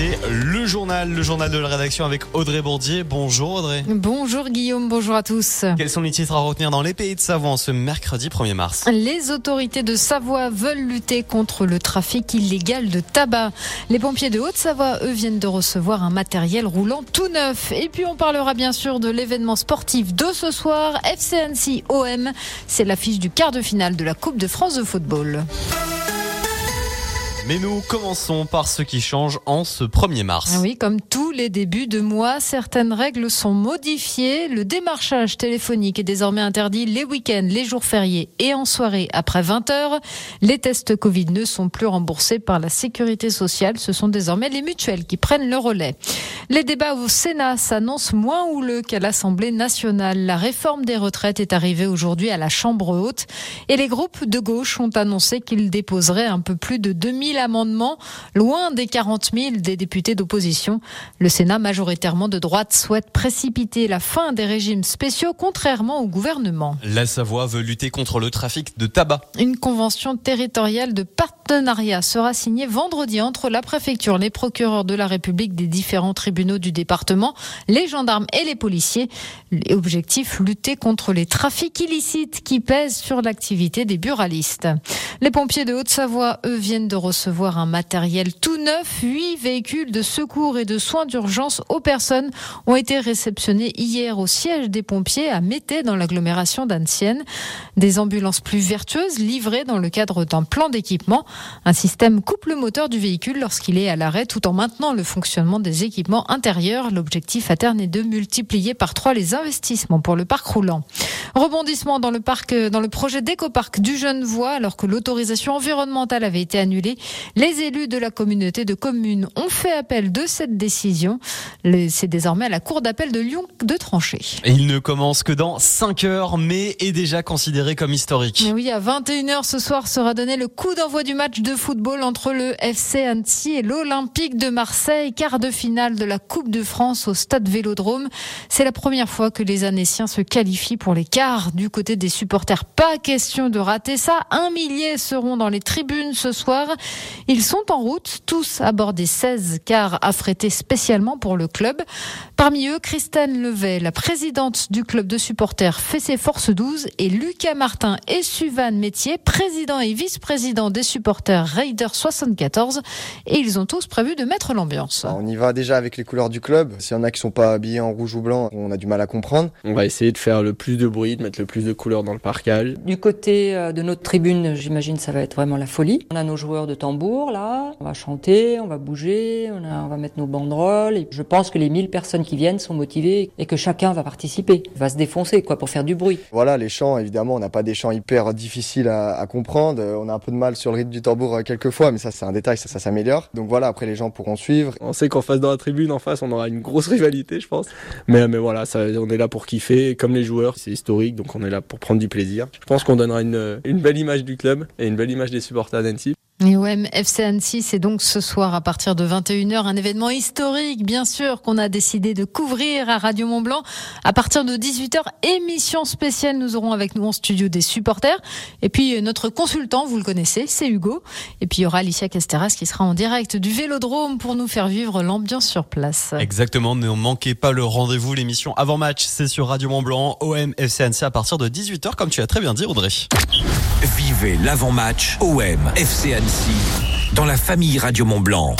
c'est le journal, le journal de la rédaction avec Audrey Bourdier. Bonjour Audrey. Bonjour Guillaume, bonjour à tous. Quels sont les titres à retenir dans les pays de Savoie ce mercredi 1er mars Les autorités de Savoie veulent lutter contre le trafic illégal de tabac. Les pompiers de Haute-Savoie, eux, viennent de recevoir un matériel roulant tout neuf. Et puis on parlera bien sûr de l'événement sportif de ce soir, FCNC OM. C'est l'affiche du quart de finale de la Coupe de France de football. Mais nous commençons par ce qui change en ce 1er mars. Oui, comme tous les débuts de mois, certaines règles sont modifiées. Le démarchage téléphonique est désormais interdit les week-ends, les jours fériés et en soirée après 20 heures. Les tests Covid ne sont plus remboursés par la sécurité sociale. Ce sont désormais les mutuelles qui prennent le relais. Les débats au Sénat s'annoncent moins houleux qu'à l'Assemblée nationale. La réforme des retraites est arrivée aujourd'hui à la Chambre haute et les groupes de gauche ont annoncé qu'ils déposeraient un peu plus de 2000 amendement, loin des 40 000 des députés d'opposition. Le Sénat, majoritairement de droite, souhaite précipiter la fin des régimes spéciaux, contrairement au gouvernement. La Savoie veut lutter contre le trafic de tabac. Une convention territoriale de partenariat sera signée vendredi entre la préfecture, les procureurs de la République des différents tribunaux du département, les gendarmes et les policiers. Objectif, lutter contre les trafics illicites qui pèsent sur l'activité des buralistes. Les pompiers de Haute-Savoie, eux, viennent de recevoir recevoir un matériel tout neuf. Huit véhicules de secours et de soins d'urgence aux personnes ont été réceptionnés hier au siège des pompiers à Mété dans l'agglomération d'Ancienne. Des ambulances plus vertueuses livrées dans le cadre d'un plan d'équipement. Un système coupe le moteur du véhicule lorsqu'il est à l'arrêt tout en maintenant le fonctionnement des équipements intérieurs. L'objectif à terme est de multiplier par trois les investissements pour le parc roulant. Rebondissement dans le parc, dans le projet d'écoparc du Genevois alors que l'autorisation environnementale avait été annulée. Les élus de la communauté de communes ont fait appel de cette décision. C'est désormais à la Cour d'appel de Lyon de trancher. il ne commence que dans 5 heures, mais est déjà considéré comme historique. oui, à 21h ce soir sera donné le coup d'envoi du match de football entre le FC Annecy et l'Olympique de Marseille, quart de finale de la Coupe de France au stade Vélodrome. C'est la première fois que les Annéciens se qualifient pour les quarts du côté des supporters. Pas question de rater ça. Un millier seront dans les tribunes ce soir. Ils sont en route, tous à bord des 16 cars affrétés spécialement pour le club. Parmi eux, Christine Levet, la présidente du club de supporters Fessé Force 12 et Lucas Martin et Suvan Métier, président et vice-président des supporters Raiders 74. Et ils ont tous prévu de mettre l'ambiance. On y va déjà avec les couleurs du club. S'il y en a qui sont pas habillés en rouge ou blanc, on a du mal à comprendre. On va essayer de faire le plus de bruit, de mettre le plus de couleurs dans le parcage. Du côté euh, de notre tribune, j'imagine ça va être vraiment la folie. On a nos joueurs de tambour là. On va chanter, on va bouger, on, on va mettre nos banderoles. Et je pense que les 1000 personnes qui viennent sont motivées et que chacun va participer, va se défoncer quoi pour faire du bruit. Voilà, les chants, évidemment, on n'a pas des chants hyper difficiles à, à, comprendre. On a un peu de mal sur le rythme du tambour euh, quelquefois, mais ça c'est un détail, ça, ça s'améliore. Donc voilà, après les gens pourront suivre. On sait qu'en face dans la tribune, en face, on aura une grosse rivalité, je pense. Mais, mais voilà, ça, on est là pour kiffer, comme les joueurs, c'est historique, donc on est là pour prendre du plaisir. Je pense qu'on donnera une, une belle image du club et une belle image des supporters d'Annecy. Et OM FC Annecy, c'est donc ce soir à partir de 21h un événement historique, bien sûr, qu'on a décidé de couvrir à Radio Mont Blanc. À partir de 18h, émission spéciale, nous aurons avec nous en studio des supporters. Et puis euh, notre consultant, vous le connaissez, c'est Hugo. Et puis il y aura Alicia Casteras qui sera en direct du Vélodrome pour nous faire vivre l'ambiance sur place. Exactement, ne manquez pas le rendez-vous, l'émission avant match, c'est sur Radio Mont Blanc, OM FC Annecy à partir de 18h, comme tu as très bien dit Audrey. Vivez l'avant-match OM FC Annecy dans la famille Radio Mont Blanc.